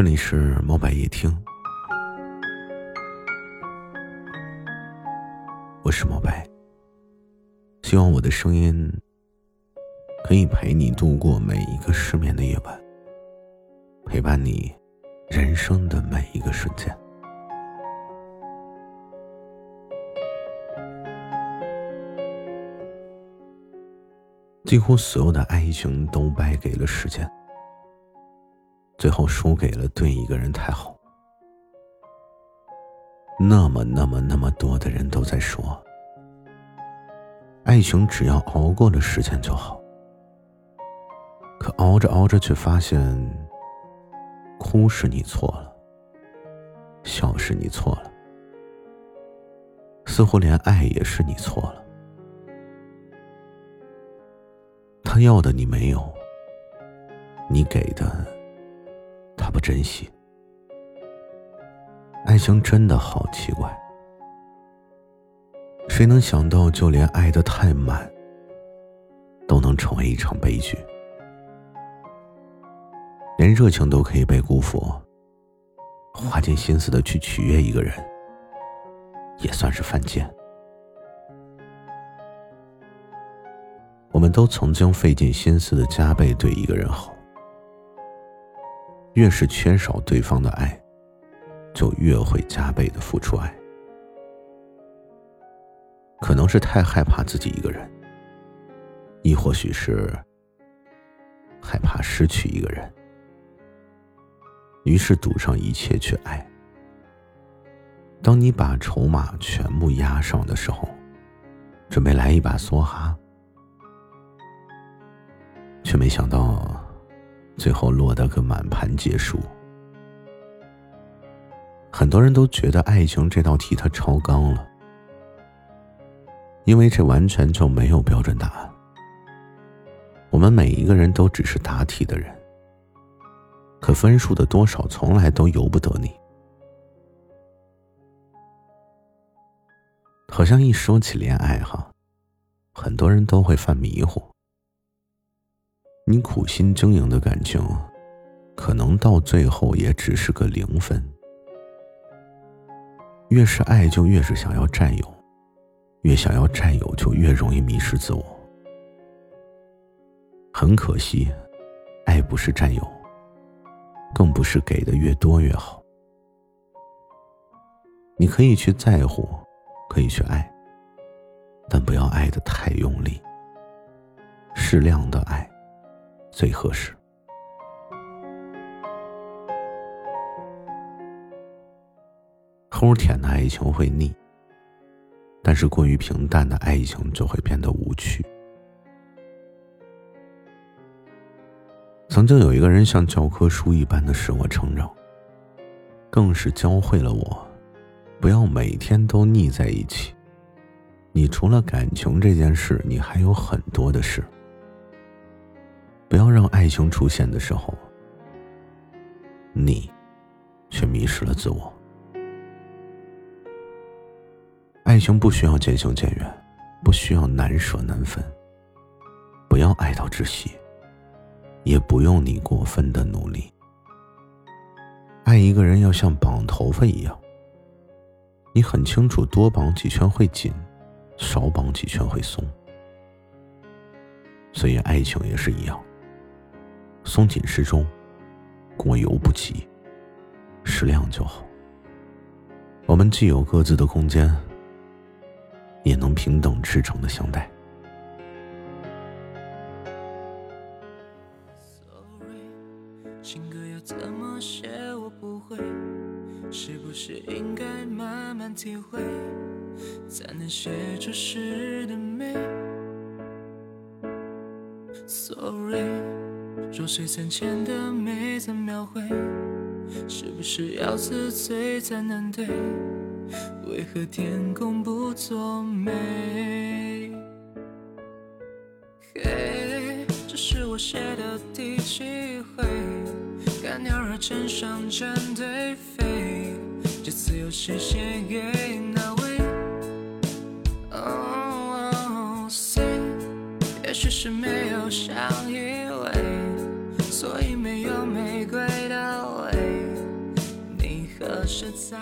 这里是猫白夜听，我是猫白。希望我的声音可以陪你度过每一个失眠的夜晚，陪伴你人生的每一个瞬间。几乎所有的爱情都败给了时间。最后输给了对一个人太好。那么那么那么多的人都在说，爱情只要熬过了时间就好。可熬着熬着，却发现，哭是你错了，笑是你错了，似乎连爱也是你错了。他要的你没有，你给的。珍惜，爱情真的好奇怪。谁能想到，就连爱的太满，都能成为一场悲剧？连热情都可以被辜负，花尽心思的去取悦一个人，也算是犯贱。我们都曾经费尽心思的加倍对一个人好。越是缺少对方的爱，就越会加倍的付出爱。可能是太害怕自己一个人，亦或许是害怕失去一个人，于是赌上一切去爱。当你把筹码全部压上的时候，准备来一把梭哈，却没想到。最后落得个满盘皆输。很多人都觉得爱情这道题它超纲了，因为这完全就没有标准答案。我们每一个人都只是答题的人，可分数的多少从来都由不得你。好像一说起恋爱哈，很多人都会犯迷糊。你苦心经营的感情，可能到最后也只是个零分。越是爱，就越是想要占有；越想要占有，就越容易迷失自我。很可惜，爱不是占有，更不是给的越多越好。你可以去在乎，可以去爱，但不要爱的太用力，适量的爱。最合适。齁甜的爱情会腻，但是过于平淡的爱情就会变得无趣。曾经有一个人像教科书一般的使我成长，更是教会了我，不要每天都腻在一起。你除了感情这件事，你还有很多的事。不要让爱情出现的时候，你却迷失了自我。爱情不需要渐行渐远，不需要难舍难分。不要爱到窒息，也不用你过分的努力。爱一个人要像绑头发一样，你很清楚多绑几圈会紧，少绑几圈会松。所以爱情也是一样。松紧适中，过犹不及，适量就好。我们既有各自的空间，也能平等赤诚的相待。情歌要怎么写？我不会，是不是应该慢慢体会，才能写出诗的美？Sorry。弱水三千的美怎描绘？是不是要自醉才能对？为何天公不作美？嘿，这是我写的第几回？看鸟儿成双成对飞，这次又是写给哪位？Oh say，也许是没有想以为。所以没有玫瑰的味你何时才